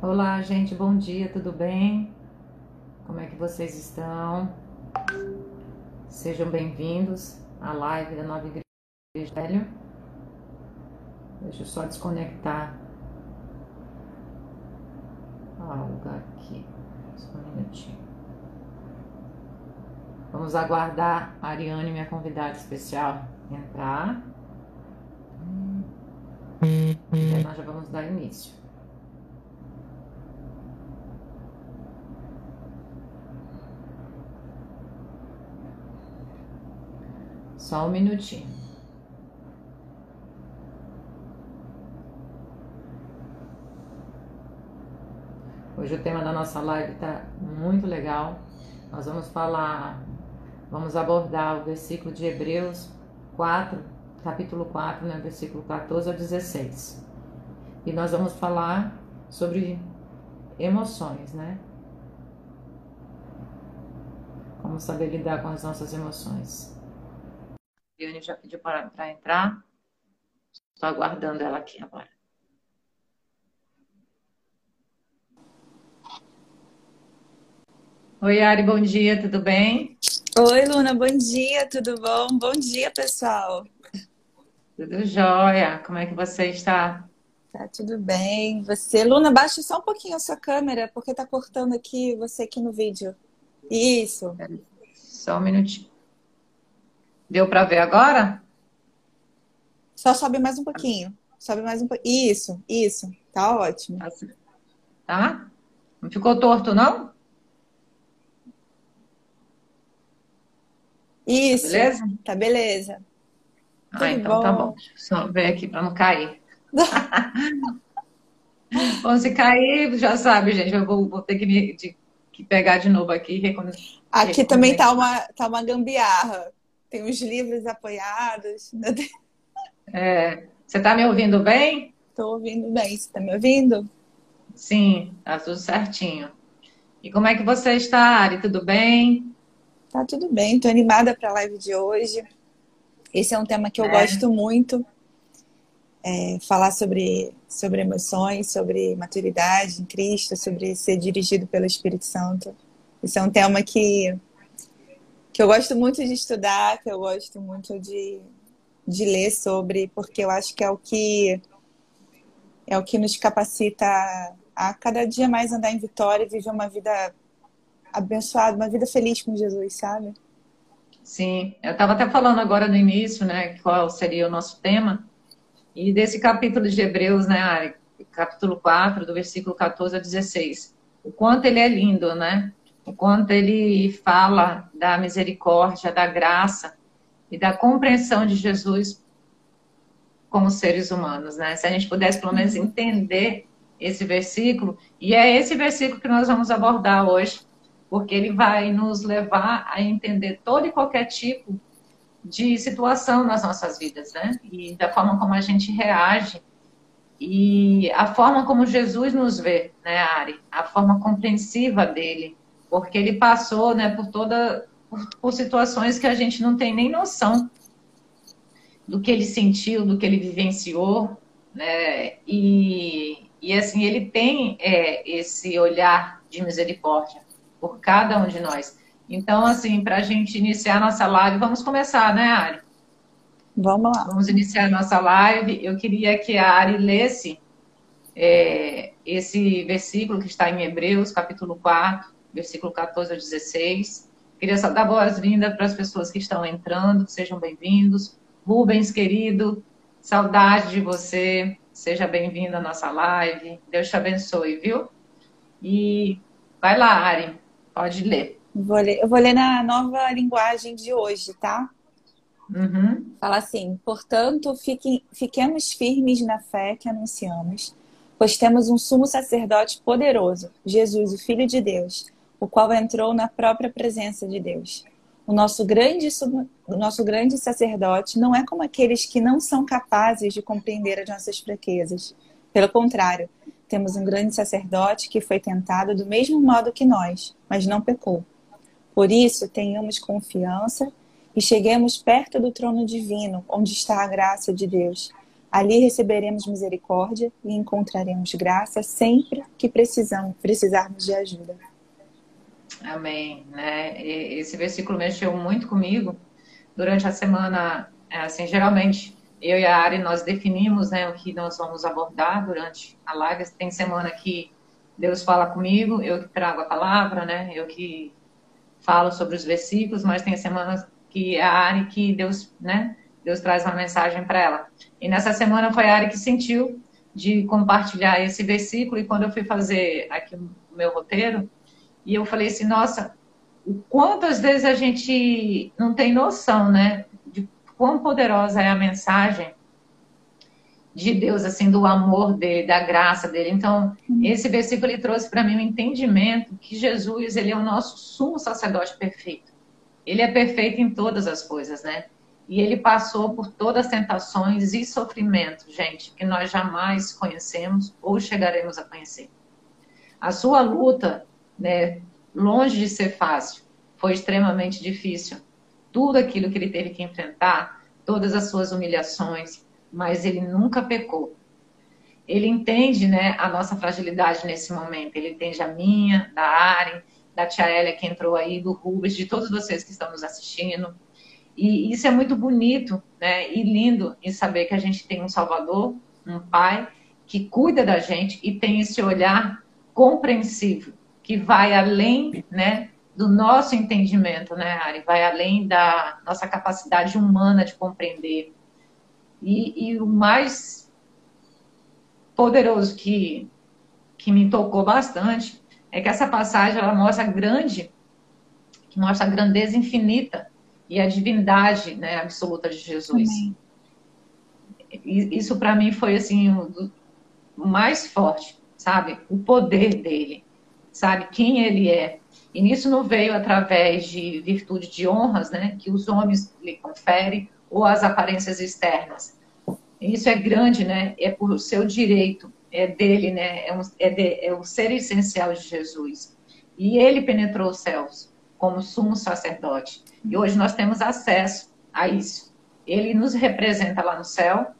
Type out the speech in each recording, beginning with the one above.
Olá, gente, bom dia, tudo bem? Como é que vocês estão? Sejam bem-vindos à live da Nova Igreja Velho. Deixa eu só desconectar algo aqui. Só um minutinho. Vamos aguardar a Ariane, minha convidada especial, entrar. E aí nós já vamos dar início. Só um minutinho. Hoje o tema da nossa live está muito legal. Nós vamos falar, vamos abordar o versículo de Hebreus 4, capítulo 4, né, versículo 14 ao 16. E nós vamos falar sobre emoções, né? Como saber lidar com as nossas emoções. Viane já pediu para, para entrar. Estou aguardando ela aqui agora. Oi, Ari, bom dia, tudo bem? Oi, Luna, bom dia, tudo bom? Bom dia, pessoal. Tudo jóia. Como é que você está? Tá tudo bem. Você, Luna, baixa só um pouquinho a sua câmera, porque tá cortando aqui você aqui no vídeo. Isso. Só um minutinho. Deu para ver agora? Só sobe mais um pouquinho. Sobe mais um pouquinho. Isso, isso. Tá ótimo. Tá, tá? Não ficou torto, não? Isso. Tá beleza? Tá beleza. Ah, Tudo então bom. tá bom. Deixa eu só ver aqui para não cair. bom, se cair, já sabe, gente. Eu vou, vou ter que, me, de, que pegar de novo aqui. Aqui também tá uma, tá uma gambiarra. Tem os livros apoiados. É, você está me ouvindo bem? Estou ouvindo bem. Você está me ouvindo? Sim, tá tudo certinho. E como é que você está, Ari? Tudo bem? Tá tudo bem. Estou animada para a live de hoje. Esse é um tema que eu é. gosto muito. É, falar sobre, sobre emoções, sobre maturidade em Cristo, sobre ser dirigido pelo Espírito Santo. Esse é um tema que que eu gosto muito de estudar, que eu gosto muito de, de ler sobre, porque eu acho que é o que é o que nos capacita a cada dia mais andar em vitória e viver uma vida abençoada, uma vida feliz com Jesus, sabe? Sim, eu estava até falando agora no início, né, qual seria o nosso tema, e desse capítulo de Hebreus, né, Ari, capítulo 4, do versículo 14 a 16. O quanto ele é lindo, né? O quanto ele fala da misericórdia, da graça e da compreensão de Jesus como seres humanos, né? Se a gente pudesse pelo menos entender esse versículo, e é esse versículo que nós vamos abordar hoje, porque ele vai nos levar a entender todo e qualquer tipo de situação nas nossas vidas, né? E da forma como a gente reage e a forma como Jesus nos vê, né, Ari? A forma compreensiva dele, porque ele passou né, por toda por, por, situações que a gente não tem nem noção do que ele sentiu, do que ele vivenciou, né? E, e assim ele tem é, esse olhar de misericórdia por cada um de nós. Então, assim, para a gente iniciar nossa live, vamos começar, né, Ari? Vamos lá. Vamos iniciar nossa live. Eu queria que a Ari lesse é, esse versículo que está em Hebreus, capítulo 4, versículo 14 a 16. Queria só dar boas-vindas para as pessoas que estão entrando, sejam bem-vindos. Rubens, querido, saudade de você, seja bem-vindo à nossa live. Deus te abençoe, viu? E vai lá, Ari, pode ler. Vou ler. Eu vou ler na nova linguagem de hoje, tá? Uhum. Fala assim: portanto, fiquem, fiquemos firmes na fé que anunciamos, pois temos um sumo sacerdote poderoso, Jesus, o Filho de Deus o qual entrou na própria presença de Deus. O nosso grande, o nosso grande sacerdote não é como aqueles que não são capazes de compreender as nossas fraquezas. Pelo contrário, temos um grande sacerdote que foi tentado do mesmo modo que nós, mas não pecou. Por isso, tenhamos confiança e cheguemos perto do trono divino, onde está a graça de Deus, Ali receberemos misericórdia e encontraremos graça sempre que precisamos, precisarmos de ajuda. Amém. Né? Esse versículo mexeu muito comigo durante a semana. É, assim, geralmente eu e a Ari nós definimos né, o que nós vamos abordar durante a live. Tem semana que Deus fala comigo, eu que trago a palavra, né? Eu que falo sobre os versículos, mas tem semanas que é a Ari que Deus, né? Deus traz uma mensagem para ela. E nessa semana foi a Ari que sentiu de compartilhar esse versículo e quando eu fui fazer aqui o meu roteiro, e eu falei assim, nossa, quantas vezes a gente não tem noção, né, de quão poderosa é a mensagem de Deus, assim, do amor dele, da graça dele. Então, esse versículo ele trouxe para mim o um entendimento que Jesus, ele é o nosso sumo sacerdote perfeito. Ele é perfeito em todas as coisas, né? E ele passou por todas as tentações e sofrimentos, gente, que nós jamais conhecemos ou chegaremos a conhecer. A sua luta, né, longe de ser fácil, foi extremamente difícil. Tudo aquilo que ele teve que enfrentar, todas as suas humilhações, mas ele nunca pecou. Ele entende, né, a nossa fragilidade nesse momento. Ele entende a minha, da Aren, da Tia Elia que entrou aí, do Rubens, de todos vocês que estão nos assistindo. E isso é muito bonito né, e lindo em saber que a gente tem um Salvador, um Pai, que cuida da gente e tem esse olhar compreensivo, que vai além né, do nosso entendimento, né, Ari? Vai além da nossa capacidade humana de compreender. E, e o mais poderoso que, que me tocou bastante é que essa passagem ela mostra grande, que mostra a grandeza infinita e a divindade né, absoluta de Jesus. Amém. Isso para mim foi assim o, o mais forte, sabe? O poder dele, sabe? Quem ele é. E nisso não veio através de virtude de honras, né? Que os homens lhe conferem ou as aparências externas. Isso é grande, né? É por seu direito é dele, né? É, um, é, de, é o ser essencial de Jesus. E ele penetrou os céus como sumo sacerdote. E hoje nós temos acesso a isso. Ele nos representa lá no céu,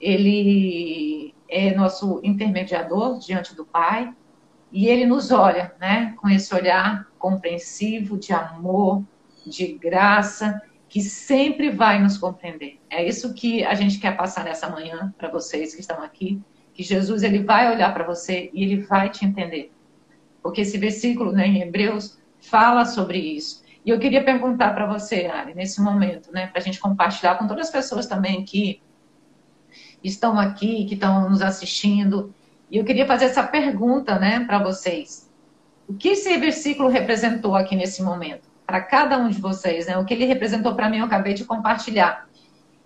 ele é nosso intermediador diante do Pai, e ele nos olha, né, com esse olhar compreensivo, de amor, de graça, que sempre vai nos compreender. É isso que a gente quer passar nessa manhã para vocês que estão aqui, que Jesus ele vai olhar para você e ele vai te entender. Porque esse versículo né, em Hebreus fala sobre isso. E eu queria perguntar para você, Ari, nesse momento, né, para a gente compartilhar com todas as pessoas também que estão aqui, que estão nos assistindo. E eu queria fazer essa pergunta, né, para vocês. O que esse versículo representou aqui nesse momento? Para cada um de vocês, né? O que ele representou para mim, eu acabei de compartilhar.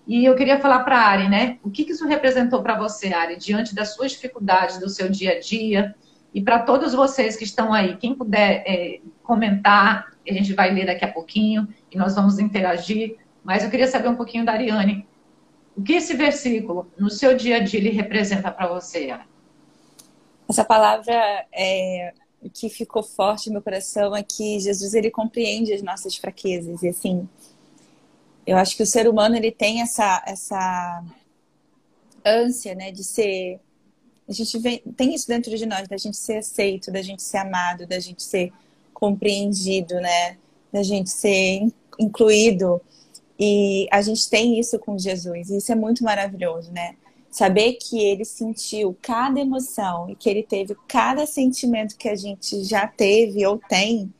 E eu queria falar para a Ari, né? O que, isso representou para você, Ari, diante das suas dificuldades do seu dia a dia? E para todos vocês que estão aí, quem puder é, comentar, a gente vai ler daqui a pouquinho e nós vamos interagir. Mas eu queria saber um pouquinho da Ariane. O que esse versículo, no seu dia a dia, ele representa para você, Ari? Essa palavra é, que ficou forte no meu coração é que Jesus ele compreende as nossas fraquezas e assim eu acho que o ser humano ele tem essa essa ânsia, né, de ser a gente vem, tem isso dentro de nós, da gente ser aceito, da gente ser amado, da gente ser compreendido, né, da gente ser incluído. E a gente tem isso com Jesus, e isso é muito maravilhoso, né? Saber que ele sentiu cada emoção e que ele teve cada sentimento que a gente já teve ou tem,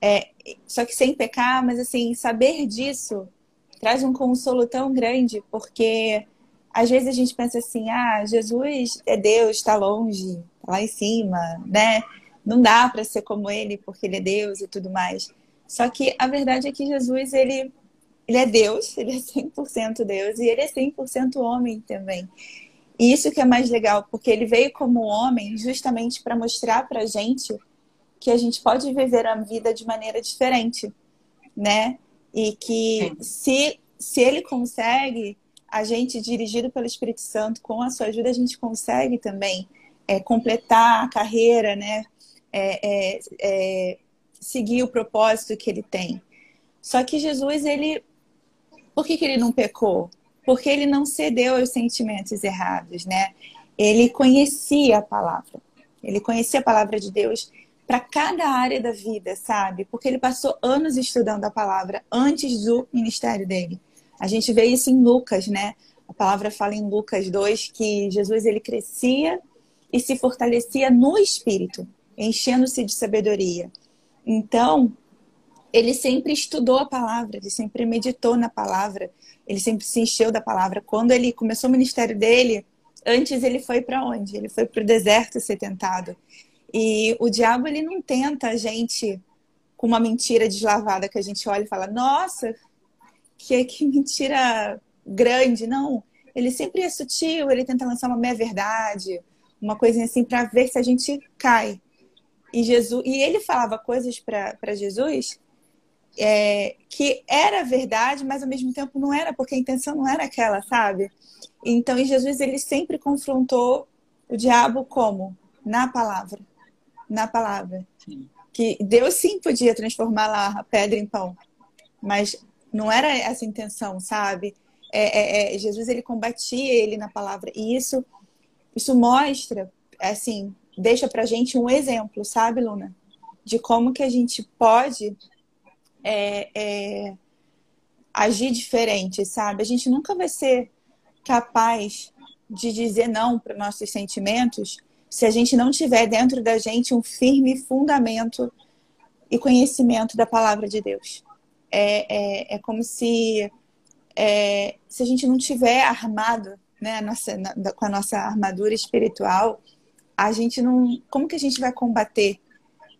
é, só que sem pecar, mas assim, saber disso traz um consolo tão grande, porque às vezes a gente pensa assim, ah, Jesus é Deus, está longe, tá lá em cima, né? Não dá para ser como ele, porque ele é Deus e tudo mais. Só que a verdade é que Jesus, ele, ele é Deus, ele é 100% Deus e ele é 100% homem também. E isso que é mais legal, porque ele veio como homem justamente para mostrar para gente que a gente pode viver a vida de maneira diferente, né? E que se, se ele consegue, a gente, dirigido pelo Espírito Santo, com a sua ajuda, a gente consegue também é, completar a carreira, né? É, é, é, seguir o propósito que ele tem. Só que Jesus, ele. Por que, que ele não pecou? porque ele não cedeu aos sentimentos errados, né? Ele conhecia a palavra. Ele conhecia a palavra de Deus para cada área da vida, sabe? Porque ele passou anos estudando a palavra antes do ministério dele. A gente vê isso em Lucas, né? A palavra fala em Lucas 2 que Jesus ele crescia e se fortalecia no espírito, enchendo-se de sabedoria. Então, ele sempre estudou a palavra, ele sempre meditou na palavra, ele sempre se encheu da palavra. Quando ele começou o ministério dele, antes ele foi para onde? Ele foi para o deserto ser tentado. E o diabo ele não tenta a gente com uma mentira deslavada que a gente olha e fala, nossa, que, que mentira grande. Não, ele sempre é sutil, ele tenta lançar uma meia-verdade, uma coisinha assim para ver se a gente cai. E Jesus e ele falava coisas para Jesus é, que era verdade, mas ao mesmo tempo não era, porque a intenção não era aquela, sabe? Então, em Jesus ele sempre confrontou o diabo como na palavra, na palavra. Sim. Que Deus sim podia transformar lá a pedra em pão, mas não era essa a intenção, sabe? É, é, é, Jesus ele combatia ele na palavra e isso isso mostra assim deixa para gente um exemplo, sabe, Luna, de como que a gente pode é, é, agir diferente, sabe? A gente nunca vai ser capaz de dizer não para nossos sentimentos se a gente não tiver dentro da gente um firme fundamento e conhecimento da palavra de Deus. É, é, é como se é, se a gente não tiver armado né, a nossa, na, com a nossa armadura espiritual, a gente não. Como que a gente vai combater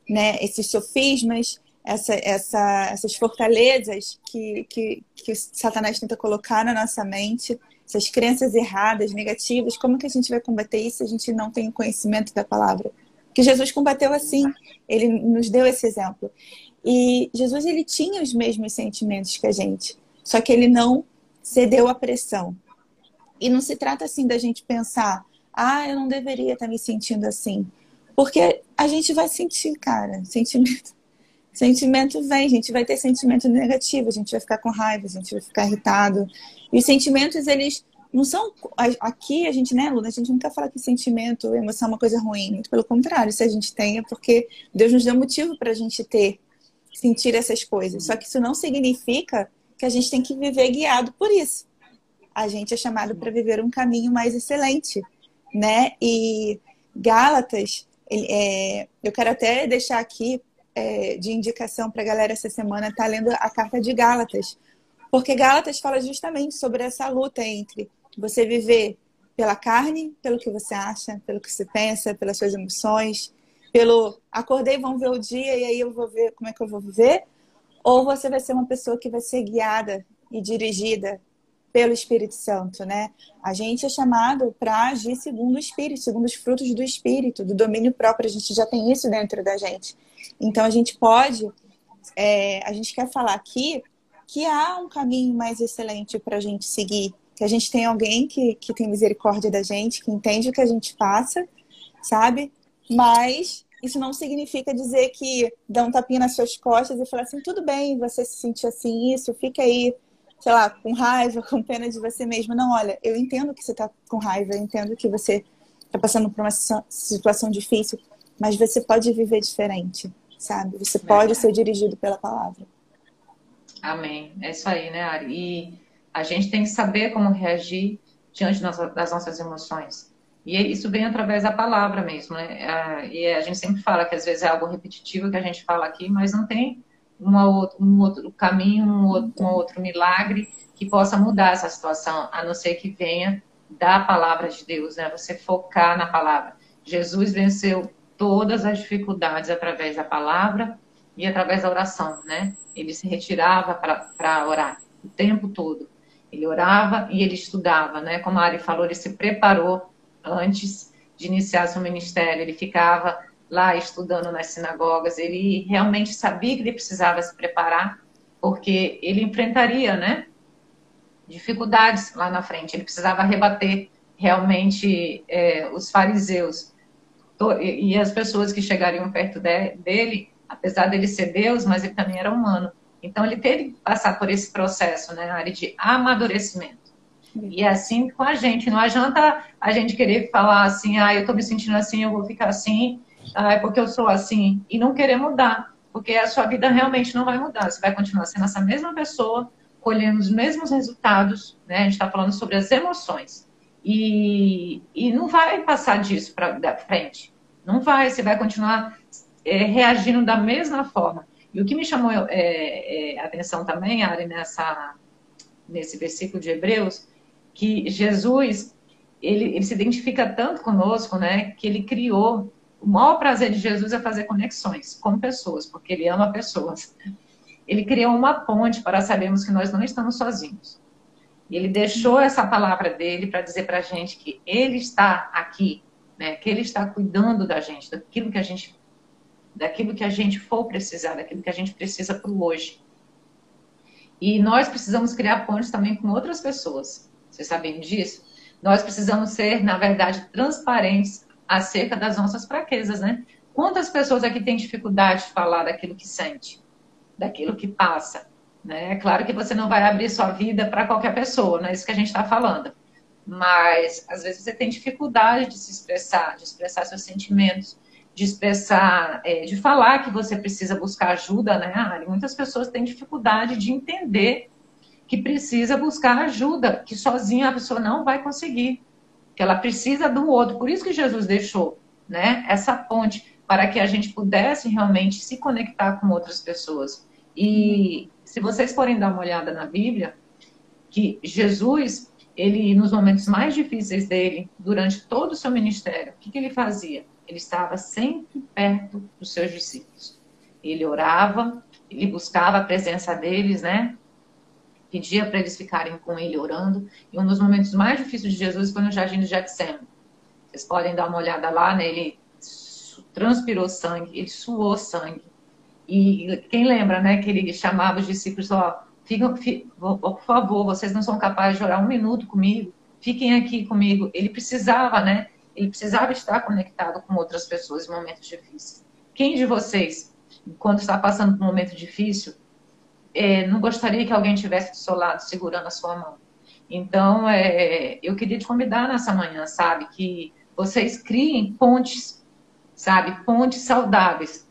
né, esses sofismas, essa, essa, essas fortalezas que, que, que o Satanás tenta colocar na nossa mente, essas crenças erradas, negativas, como que a gente vai combater isso se a gente não tem conhecimento da palavra? Que Jesus combateu assim, ele nos deu esse exemplo. E Jesus ele tinha os mesmos sentimentos que a gente, só que ele não cedeu à pressão. E não se trata assim da gente pensar, ah, eu não deveria estar me sentindo assim. Porque a gente vai sentir, cara, sentimento. Sentimento vem, a gente vai ter sentimento negativo, a gente vai ficar com raiva, a gente vai ficar irritado. E os sentimentos, eles não são. Aqui a gente, né, Luna, a gente nunca fala que sentimento, emoção é uma coisa ruim. Muito pelo contrário, se a gente tem, é porque Deus nos deu motivo para a gente ter, sentir essas coisas. Só que isso não significa que a gente tem que viver guiado por isso. A gente é chamado para viver um caminho mais excelente né? E Gálatas, ele, é, eu quero até deixar aqui é, de indicação para a galera essa semana estar tá lendo a carta de Gálatas, porque Gálatas fala justamente sobre essa luta entre você viver pela carne, pelo que você acha, pelo que você pensa, pelas suas emoções, pelo acordei, vamos ver o dia e aí eu vou ver como é que eu vou viver, ou você vai ser uma pessoa que vai ser guiada e dirigida pelo Espírito Santo, né? A gente é chamado para agir segundo o Espírito, segundo os frutos do Espírito, do domínio próprio. A gente já tem isso dentro da gente. Então a gente pode, é, a gente quer falar aqui que há um caminho mais excelente para a gente seguir, que a gente tem alguém que, que tem misericórdia da gente, que entende o que a gente passa, sabe? Mas isso não significa dizer que dá um tapinha nas suas costas e falar assim, tudo bem, você se sentir assim, isso, fica aí sei lá, com raiva, com pena de você mesmo. Não, olha, eu entendo que você está com raiva, eu entendo que você está passando por uma situação difícil, mas você pode viver diferente, sabe? Você pode ser dirigido pela palavra. Amém. É isso aí, né, Ari? E a gente tem que saber como reagir diante das nossas emoções. E isso vem através da palavra mesmo, né? E a gente sempre fala que às vezes é algo repetitivo que a gente fala aqui, mas não tem uma, um outro caminho, um outro, um outro milagre que possa mudar essa situação, a não ser que venha da palavra de Deus, né? Você focar na palavra. Jesus venceu todas as dificuldades através da palavra e através da oração, né? Ele se retirava para orar o tempo todo. Ele orava e ele estudava, né? Como a Ari falou, ele se preparou antes de iniciar seu ministério. Ele ficava lá estudando nas sinagogas, ele realmente sabia que ele precisava se preparar, porque ele enfrentaria, né, dificuldades lá na frente. Ele precisava rebater realmente é, os fariseus e as pessoas que chegariam perto dele, apesar dele ser Deus, mas ele também era humano. Então ele teve que passar por esse processo, né, área de amadurecimento. E assim com a gente. Não adianta a gente querer falar assim, ah, eu estou me sentindo assim, eu vou ficar assim, ah, é porque eu sou assim, e não querer mudar. Porque a sua vida realmente não vai mudar. Você vai continuar sendo essa mesma pessoa, colhendo os mesmos resultados, né? A gente está falando sobre as emoções. E, e não vai passar disso para frente. Não vai, você vai continuar é, reagindo da mesma forma. E o que me chamou é, é, atenção também, Ari, nessa, nesse versículo de Hebreus, que Jesus, ele, ele se identifica tanto conosco, né, que ele criou, o maior prazer de Jesus é fazer conexões com pessoas, porque ele ama pessoas. Ele criou uma ponte para sabermos que nós não estamos sozinhos. E ele deixou essa palavra dele para dizer para a gente que ele está aqui, né, que ele está cuidando da gente, daquilo que a gente daquilo que a gente for precisar, daquilo que a gente precisa para o hoje. E nós precisamos criar pontes também com outras pessoas. Vocês sabem disso? Nós precisamos ser, na verdade, transparentes acerca das nossas fraquezas, né? Quantas pessoas aqui têm dificuldade de falar daquilo que sente, daquilo que passa? Né? É claro que você não vai abrir sua vida para qualquer pessoa, não é isso que a gente está falando. Mas às vezes você tem dificuldade de se expressar, de expressar seus sentimentos, de expressar, é, de falar que você precisa buscar ajuda, né, Ari? Muitas pessoas têm dificuldade de entender que precisa buscar ajuda, que sozinha a pessoa não vai conseguir, que ela precisa do outro. Por isso que Jesus deixou, né, essa ponte para que a gente pudesse realmente se conectar com outras pessoas. E se vocês forem dar uma olhada na Bíblia, que Jesus, ele nos momentos mais difíceis dele, durante todo o seu ministério, o que, que ele fazia? ele estava sempre perto dos seus discípulos. Ele orava, ele buscava a presença deles, né? Pedia para eles ficarem com ele orando. E um dos momentos mais difíceis de Jesus foi no jardim de Getsemane. Vocês podem dar uma olhada lá, né? Ele transpirou sangue, ele suou sangue. E quem lembra, né, que ele chamava os discípulos, ó, fiquem, por favor, vocês não são capazes de orar um minuto comigo, fiquem aqui comigo. Ele precisava, né, ele precisava estar conectado com outras pessoas em momentos difíceis. Quem de vocês, quando está passando por um momento difícil, é, não gostaria que alguém estivesse do seu lado segurando a sua mão? Então, é, eu queria te convidar nessa manhã, sabe, que vocês criem pontes, sabe, pontes saudáveis,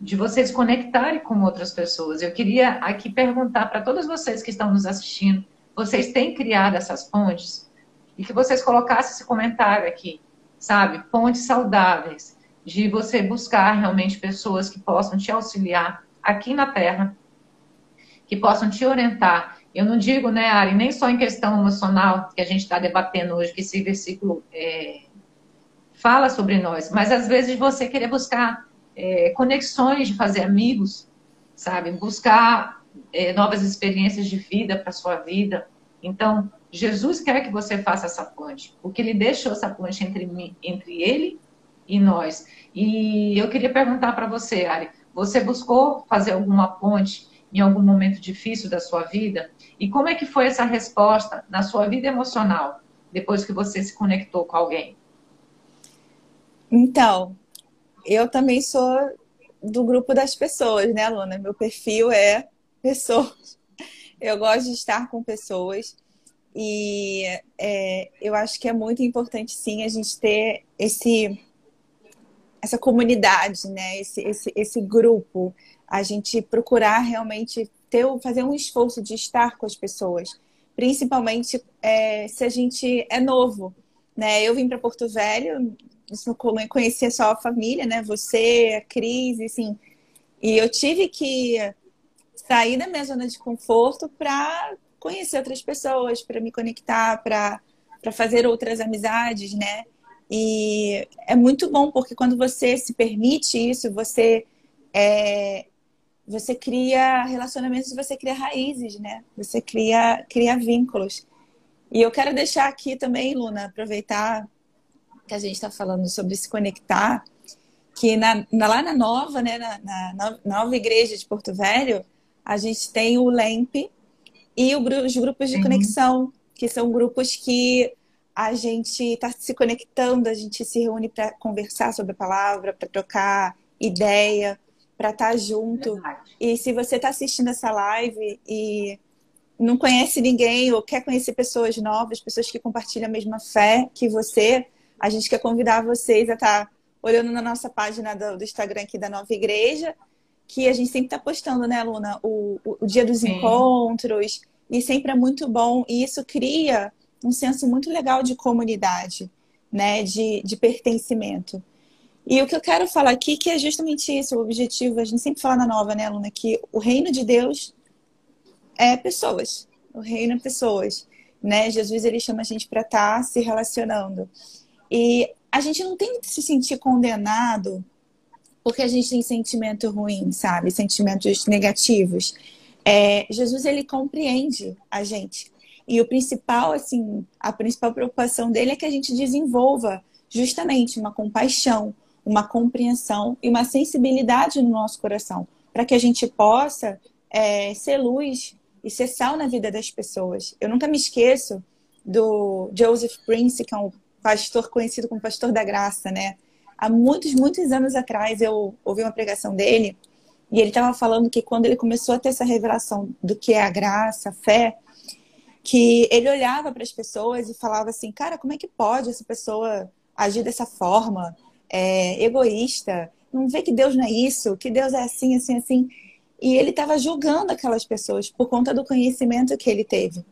de vocês conectarem com outras pessoas. Eu queria aqui perguntar para todos vocês que estão nos assistindo, vocês têm criado essas pontes? E que vocês colocassem esse comentário aqui sabe? Pontes saudáveis, de você buscar realmente pessoas que possam te auxiliar aqui na Terra, que possam te orientar. Eu não digo, né, Ari, nem só em questão emocional que a gente está debatendo hoje, que esse versículo é, fala sobre nós, mas às vezes você querer buscar é, conexões de fazer amigos, sabe? Buscar é, novas experiências de vida para sua vida. Então, Jesus quer que você faça essa ponte, porque ele deixou essa ponte entre, mim, entre ele e nós. E eu queria perguntar para você, Ari, você buscou fazer alguma ponte em algum momento difícil da sua vida? E como é que foi essa resposta na sua vida emocional, depois que você se conectou com alguém? Então, eu também sou do grupo das pessoas, né, Luna? Meu perfil é pessoas. Eu gosto de estar com pessoas. E é, eu acho que é muito importante, sim, a gente ter esse essa comunidade, né? Esse, esse, esse grupo, a gente procurar realmente ter, fazer um esforço de estar com as pessoas, principalmente é, se a gente é novo, né? Eu vim para Porto Velho, conhecia só a família, né? Você, a Cris, assim, e eu tive que sair da minha zona de conforto para conhecer outras pessoas, para me conectar, para fazer outras amizades, né? E é muito bom porque quando você se permite isso, você é, você cria relacionamentos, você cria raízes, né? Você cria cria vínculos. E eu quero deixar aqui também, Luna, aproveitar que a gente está falando sobre se conectar, que na, na, lá na nova, né, na, na, nova igreja de Porto Velho, a gente tem o LEMP, e os grupos de uhum. conexão, que são grupos que a gente está se conectando, a gente se reúne para conversar sobre a palavra, para trocar ideia, para estar tá junto. Verdade. E se você está assistindo essa live e não conhece ninguém ou quer conhecer pessoas novas, pessoas que compartilham a mesma fé que você, a gente quer convidar vocês a estar tá olhando na nossa página do, do Instagram aqui da Nova Igreja, que a gente sempre está postando, né, Luna? O, o, o dia dos Sim. encontros, e sempre é muito bom, e isso cria um senso muito legal de comunidade, né, de, de pertencimento. E o que eu quero falar aqui que é justamente isso, o objetivo, a gente sempre fala na nova, né, Luna, que o reino de Deus é pessoas. O reino é pessoas, né? Jesus ele chama a gente para estar tá se relacionando. E a gente não tem que se sentir condenado porque a gente tem sentimento ruim, sabe? Sentimentos negativos. É, Jesus ele compreende a gente. E o principal, assim, a principal preocupação dele é que a gente desenvolva justamente uma compaixão, uma compreensão e uma sensibilidade no nosso coração, para que a gente possa é, ser luz e ser sal na vida das pessoas. Eu nunca me esqueço do Joseph Prince, que é um pastor conhecido como pastor da graça, né? Há muitos, muitos anos atrás eu ouvi uma pregação dele e ele estava falando que quando ele começou a ter essa revelação do que é a graça, a fé, que ele olhava para as pessoas e falava assim, cara, como é que pode essa pessoa agir dessa forma, é, egoísta? Não vê que Deus não é isso, que Deus é assim, assim, assim. E ele estava julgando aquelas pessoas por conta do conhecimento que ele teve,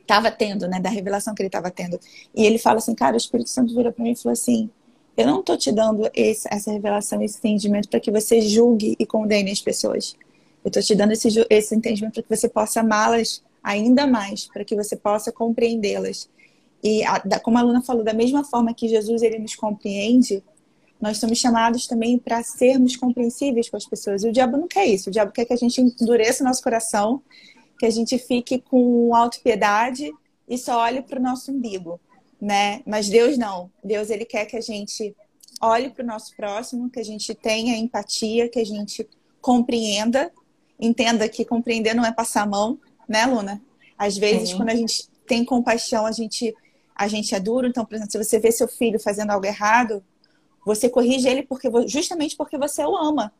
estava tendo, né, da revelação que ele estava tendo. E ele fala assim, cara, o Espírito Santo virou para mim e falou assim: eu não estou te dando esse, essa revelação, esse entendimento para que você julgue e condene as pessoas. Eu estou te dando esse, esse entendimento para que você possa amá-las ainda mais, para que você possa compreendê-las. E como a Luna falou, da mesma forma que Jesus ele nos compreende, nós somos chamados também para sermos compreensíveis com as pessoas. E o diabo não quer isso. O diabo quer que a gente endureça o nosso coração, que a gente fique com autopiedade e só olhe para o nosso umbigo, né? Mas Deus não. Deus ele quer que a gente olhe para o nosso próximo, que a gente tenha empatia, que a gente compreenda, entenda que compreender não é passar a mão, né, Luna? Às vezes, quando a gente tem compaixão, a gente a gente é duro. Então, por exemplo, se você vê seu filho fazendo algo errado, você corrige ele porque justamente porque você o ama.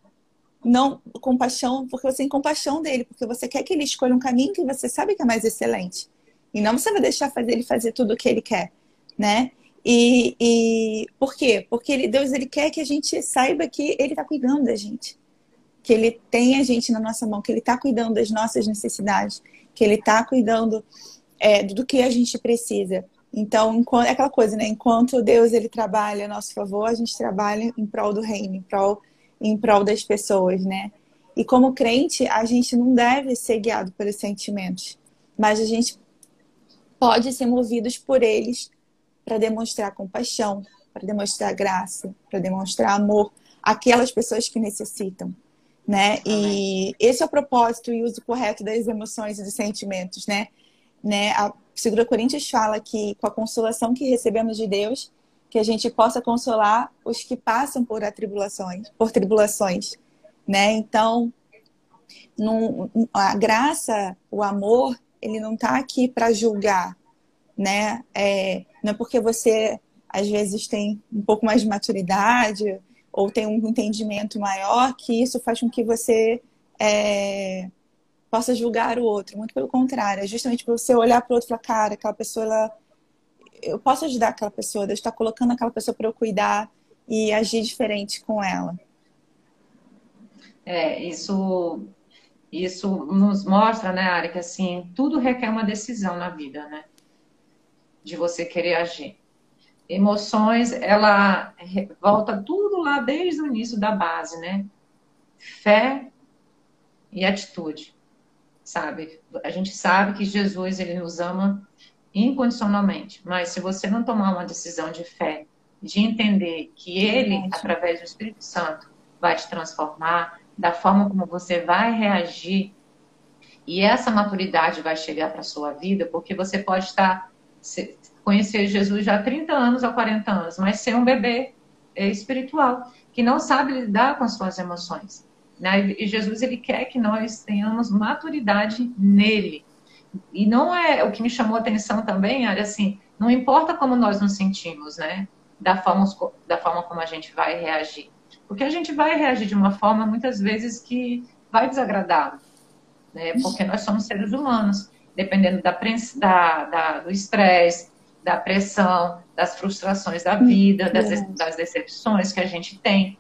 Não compaixão, porque você tem compaixão dele, porque você quer que ele escolha um caminho que você sabe que é mais excelente. E não você vai deixar fazer ele fazer tudo o que ele quer, né? E, e por quê? Porque ele, Deus ele quer que a gente saiba que ele está cuidando da gente, que ele tem a gente na nossa mão, que ele está cuidando das nossas necessidades, que ele está cuidando é, do que a gente precisa. Então, enquanto, é aquela coisa, né? Enquanto Deus ele trabalha a nosso favor, a gente trabalha em prol do reino, em prol, em prol das pessoas, né? E como crente, a gente não deve ser guiado pelos sentimentos, mas a gente pode ser movidos por eles para demonstrar compaixão, para demonstrar graça, para demonstrar amor àquelas pessoas que necessitam, né? E esse é o propósito e uso correto das emoções e dos sentimentos, né? né? A 2 Coríntios fala que com a consolação que recebemos de Deus, que a gente possa consolar os que passam por atribulações, por tribulações, né? Então, num, a graça, o amor, ele não está aqui para julgar, né? É, não é porque você às vezes tem um pouco mais de maturidade ou tem um entendimento maior que isso faz com que você é, possa julgar o outro. Muito pelo contrário, é justamente para você olhar para o outro e falar, cara, aquela pessoa, ela... eu posso ajudar aquela pessoa, Deus está colocando aquela pessoa para eu cuidar e agir diferente com ela. É, isso, isso nos mostra, né, Ari, que assim, tudo requer uma decisão na vida, né? De você querer agir. Emoções, ela volta tudo lá desde o início da base, né? Fé e atitude sabe? A gente sabe que Jesus ele nos ama incondicionalmente, mas se você não tomar uma decisão de fé, de entender que ele, através do Espírito Santo, vai te transformar, da forma como você vai reagir, e essa maturidade vai chegar para a sua vida, porque você pode estar conhecer Jesus já há 30 anos ou 40 anos, mas ser um bebê espiritual que não sabe lidar com as suas emoções. Né? E Jesus ele quer que nós tenhamos maturidade nele. E não é o que me chamou a atenção também, olha assim, não importa como nós nos sentimos, né? Da forma, da forma como a gente vai reagir. Porque a gente vai reagir de uma forma muitas vezes que vai desagradar, né? Porque nós somos seres humanos. dependendo da, da, da do estresse, da pressão, das frustrações da vida, das, das decepções que a gente tem.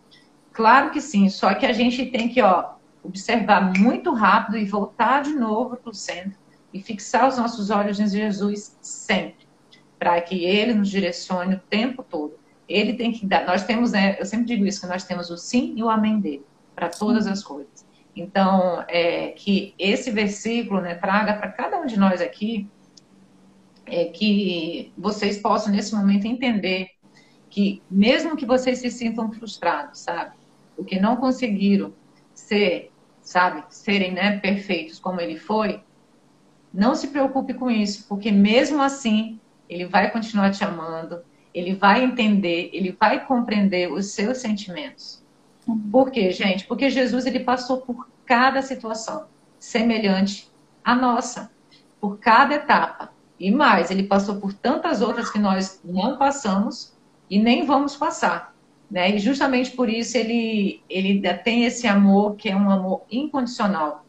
Claro que sim, só que a gente tem que ó, observar muito rápido e voltar de novo para o centro e fixar os nossos olhos em Jesus sempre, para que Ele nos direcione o tempo todo. Ele tem que dar. Nós temos, né, eu sempre digo isso, que nós temos o sim e o amém dele para todas as coisas. Então, é, que esse versículo né, traga para cada um de nós aqui é, que vocês possam, nesse momento, entender que, mesmo que vocês se sintam frustrados, sabe? Porque não conseguiram ser, sabe, serem né, perfeitos como ele foi, não se preocupe com isso, porque mesmo assim, ele vai continuar te amando, ele vai entender, ele vai compreender os seus sentimentos. Por quê, gente? Porque Jesus ele passou por cada situação semelhante à nossa, por cada etapa. E mais, ele passou por tantas outras que nós não passamos e nem vamos passar. Né? E justamente por isso ele, ele tem esse amor que é um amor incondicional.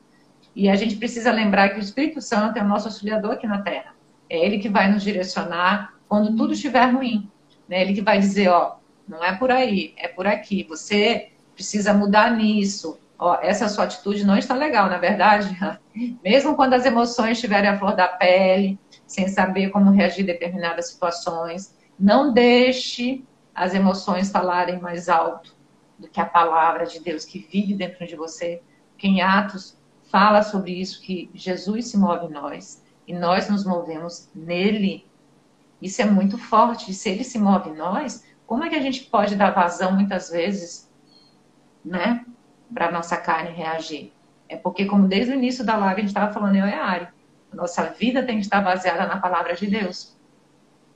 E a gente precisa lembrar que o Espírito Santo é o nosso auxiliador aqui na Terra. É ele que vai nos direcionar quando tudo estiver ruim. Né? Ele que vai dizer, ó, não é por aí, é por aqui. Você precisa mudar nisso. Ó, essa sua atitude não está legal, na verdade. Mesmo quando as emoções estiverem à flor da pele, sem saber como reagir a determinadas situações, não deixe as emoções falarem mais alto do que a palavra de Deus que vive dentro de você. Que em Atos fala sobre isso, que Jesus se move em nós e nós nos movemos nele. Isso é muito forte. Se ele se move em nós, como é que a gente pode dar vazão muitas vezes, né, para nossa carne reagir? É porque, como desde o início da live a gente estava falando, eu e a Ari, a nossa vida tem que estar baseada na palavra de Deus.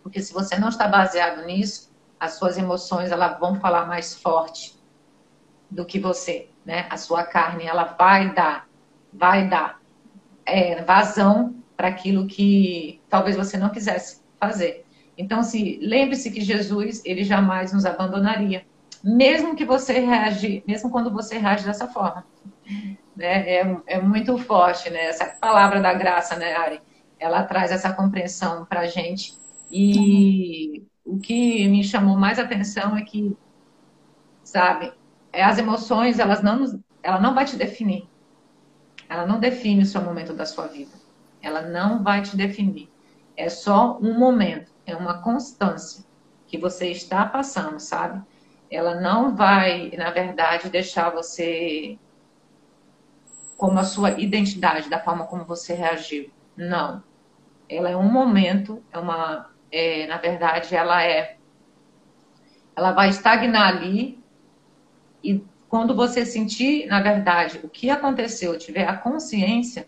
Porque se você não está baseado nisso, as suas emoções elas vão falar mais forte do que você, né? A sua carne ela vai dar, vai dar é, vazão para aquilo que talvez você não quisesse fazer. Então, se lembre-se que Jesus ele jamais nos abandonaria, mesmo que você reage, mesmo quando você reage dessa forma, né? É, é muito forte, né? Essa palavra da graça, né, Ari? Ela traz essa compreensão para a gente e o que me chamou mais atenção é que, sabe, as emoções, elas não, ela não vai te definir. Ela não define o seu momento da sua vida. Ela não vai te definir. É só um momento, é uma constância que você está passando, sabe? Ela não vai, na verdade, deixar você como a sua identidade, da forma como você reagiu. Não. Ela é um momento, é uma é, na verdade, ela é. Ela vai estagnar ali e quando você sentir, na verdade, o que aconteceu, tiver a consciência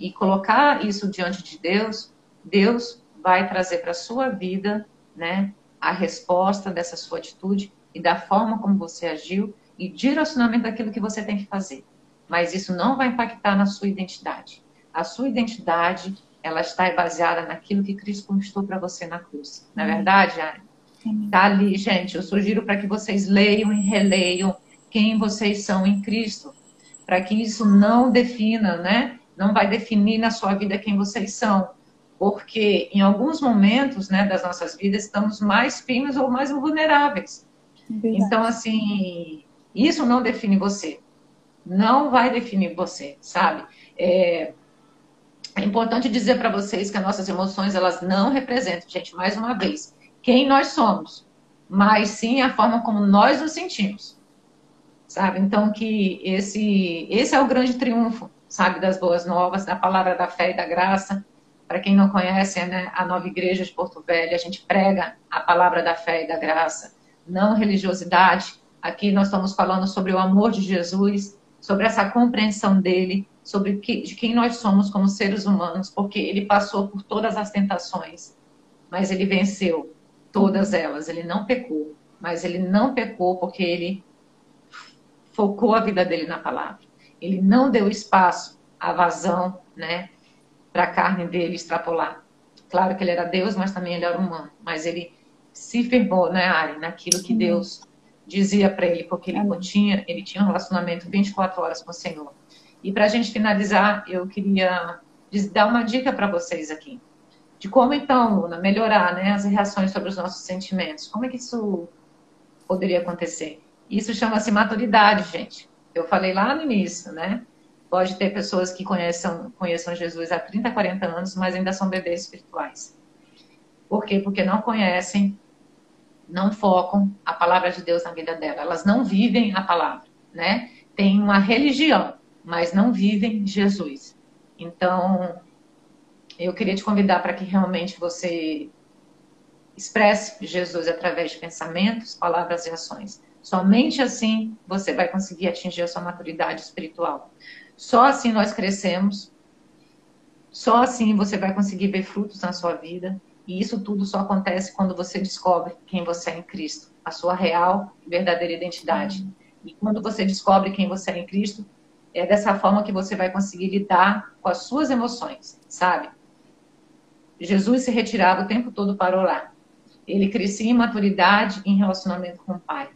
e colocar isso diante de Deus, Deus vai trazer para a sua vida, né, a resposta dessa sua atitude e da forma como você agiu e direcionamento daquilo que você tem que fazer. Mas isso não vai impactar na sua identidade. A sua identidade ela está baseada naquilo que Cristo conquistou para você na cruz. Na é verdade, Está ali, gente. Eu sugiro para que vocês leiam e releiam quem vocês são em Cristo, para que isso não defina, né? Não vai definir na sua vida quem vocês são, porque em alguns momentos, né, das nossas vidas estamos mais firmes ou mais vulneráveis. Verdade. Então, assim, isso não define você, não vai definir você, sabe? É, é importante dizer para vocês que as nossas emoções, elas não representam, gente, mais uma vez, quem nós somos, mas sim a forma como nós nos sentimos. Sabe? Então, que esse, esse é o grande triunfo, sabe, das boas novas, da palavra da fé e da graça. Para quem não conhece, né, a nova igreja de Porto Velho, a gente prega a palavra da fé e da graça, não religiosidade. Aqui nós estamos falando sobre o amor de Jesus, sobre essa compreensão dele, sobre que, de quem nós somos como seres humanos, porque ele passou por todas as tentações, mas ele venceu todas elas. Ele não pecou, mas ele não pecou porque ele focou a vida dele na palavra. Ele não deu espaço à vazão, né, para a carne dele extrapolar. Claro que ele era Deus, mas também ele era humano. Mas ele se firmou, né, Ari, naquilo que Deus dizia para ele, porque ele continha, ele tinha um relacionamento 24 horas com o Senhor. E para a gente finalizar, eu queria dar uma dica para vocês aqui. De como, então, Luna, melhorar né, as reações sobre os nossos sentimentos. Como é que isso poderia acontecer? Isso chama-se maturidade, gente. Eu falei lá no início, né? Pode ter pessoas que conheçam, conheçam Jesus há 30, 40 anos, mas ainda são bebês espirituais. Por quê? Porque não conhecem, não focam a palavra de Deus na vida dela. Elas não vivem a palavra, né? Tem uma religião, mas não vivem Jesus. Então, eu queria te convidar para que realmente você expresse Jesus através de pensamentos, palavras e ações. Somente assim você vai conseguir atingir a sua maturidade espiritual. Só assim nós crescemos. Só assim você vai conseguir ver frutos na sua vida. E isso tudo só acontece quando você descobre quem você é em Cristo, a sua real e verdadeira identidade. E quando você descobre quem você é em Cristo, é dessa forma que você vai conseguir lidar com as suas emoções, sabe? Jesus se retirava o tempo todo para orar. Ele crescia em maturidade em relacionamento com o Pai.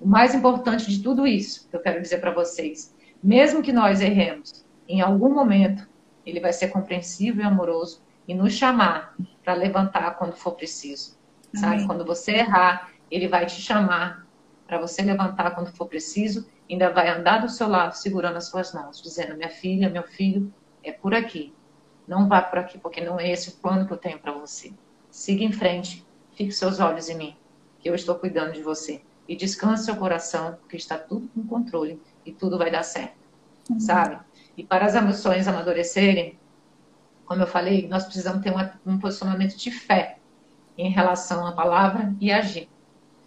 O mais importante de tudo isso, que eu quero dizer para vocês, mesmo que nós erremos, em algum momento, ele vai ser compreensivo e amoroso e nos chamar para levantar quando for preciso. Sabe? Amém. Quando você errar, ele vai te chamar para você levantar quando for preciso, ainda vai andar do seu lado segurando as suas mãos, dizendo: "Minha filha, meu filho, é por aqui. Não vá por aqui, porque não é esse o plano que eu tenho para você. Siga em frente, fixe seus olhos em mim, que eu estou cuidando de você. E descanse seu coração, porque está tudo com controle e tudo vai dar certo. Uhum. Sabe? E para as emoções amadurecerem, como eu falei, nós precisamos ter uma, um posicionamento de fé em relação à palavra e agir.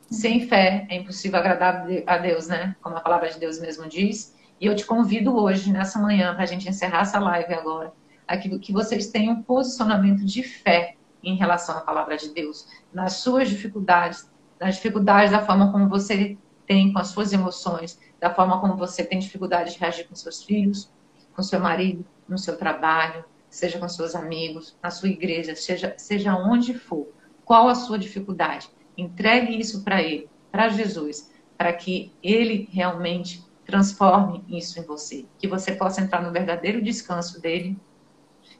Sem fé é impossível agradar a Deus, né? Como a palavra de Deus mesmo diz. E eu te convido hoje, nessa manhã, para a gente encerrar essa live agora, aqui, que vocês tenham um posicionamento de fé em relação à palavra de Deus, nas suas dificuldades, nas dificuldades da forma como você tem com as suas emoções, da forma como você tem dificuldade de reagir com seus filhos, com seu marido, no seu trabalho, seja com seus amigos, na sua igreja, seja, seja onde for. Qual a sua dificuldade? Entregue isso para Ele, para Jesus, para que Ele realmente transforme isso em você. Que você possa entrar no verdadeiro descanso dele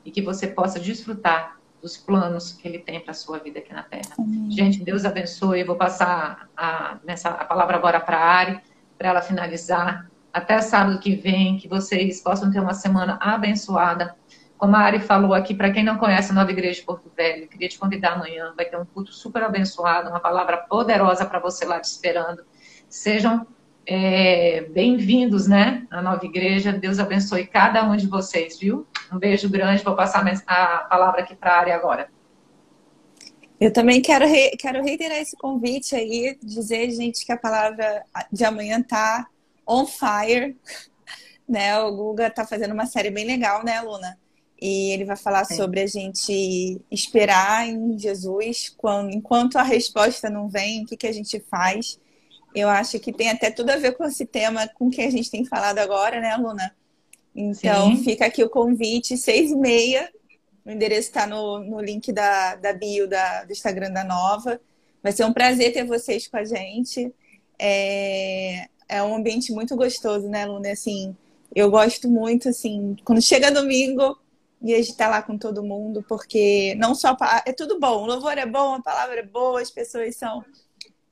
e que você possa desfrutar dos planos que ele tem para a sua vida aqui na Terra. Amém. Gente, Deus abençoe. Eu vou passar a, nessa, a palavra agora para a Ari, para ela finalizar. Até sábado que vem, que vocês possam ter uma semana abençoada como a Ari falou aqui, para quem não conhece a Nova Igreja de Porto Velho, queria te convidar amanhã. Vai ter um culto super abençoado, uma palavra poderosa para você lá te esperando. Sejam é, bem-vindos, né, à Nova Igreja. Deus abençoe cada um de vocês, viu? Um beijo grande. Vou passar a palavra aqui para a Ari agora. Eu também quero, re... quero reiterar esse convite aí, dizer, gente, que a palavra de amanhã tá on fire. Né? O Guga tá fazendo uma série bem legal, né, Luna? E ele vai falar Sim. sobre a gente esperar em Jesus, quando, enquanto a resposta não vem, o que, que a gente faz. Eu acho que tem até tudo a ver com esse tema com que a gente tem falado agora, né, Luna? Então, Sim. fica aqui o convite, seis e meia. O endereço está no, no link da, da bio da, do Instagram da Nova. Vai ser um prazer ter vocês com a gente. É, é um ambiente muito gostoso, né, Luna? Assim, eu gosto muito, assim, quando chega domingo, e a gente tá lá com todo mundo, porque não só é tudo bom, o louvor é bom, a palavra é boa, as pessoas são,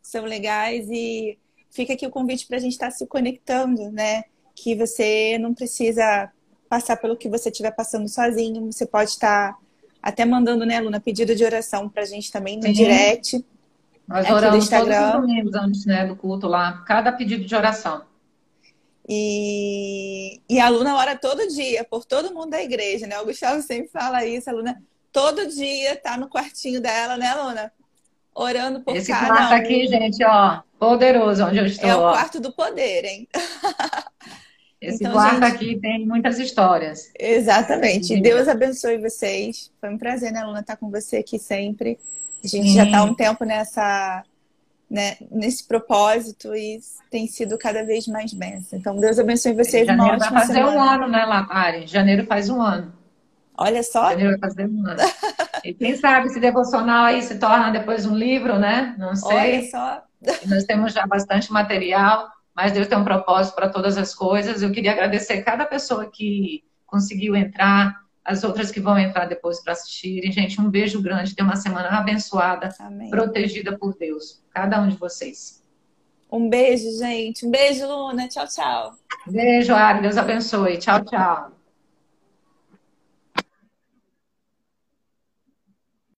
são legais e fica aqui o convite para a gente estar tá se conectando, né? Que você não precisa passar pelo que você estiver passando sozinho, você pode estar tá até mandando, né, Luna, pedido de oração para a gente também no Sim. direct. Nós oramos todos os domingos antes né, do culto lá, cada pedido de oração. E, e a aluna ora todo dia, por todo mundo da igreja, né? O Gustavo sempre fala isso, a aluna todo dia tá no quartinho dela, né, aluna? Orando por Esse cada quarto um. aqui, gente, ó, poderoso onde eu estou. É o ó. quarto do poder, hein? Esse então, quarto gente... aqui tem muitas histórias. Exatamente. Deus abençoe vocês. Foi um prazer, né, Luna, estar com você aqui sempre. A gente Sim. já está há um tempo nessa né, nesse propósito e tem sido cada vez mais benção. Então, Deus abençoe vocês. Janeiro vai fazer semana. um ano, né, Latari? Janeiro faz um ano. Olha só. Janeiro vai fazer um ano. e quem sabe esse devocional aí se torna depois um livro, né? Não sei. Olha só. Nós temos já bastante material, mas Deus tem um propósito para todas as coisas. Eu queria agradecer cada pessoa que conseguiu entrar, as outras que vão entrar depois para assistirem. Gente, um beijo grande, tenha uma semana abençoada, Amém. protegida por Deus, cada um de vocês. Um beijo, gente. Um beijo, Luna. Tchau, tchau. Beijo, Ari. Deus abençoe. Tchau, tchau.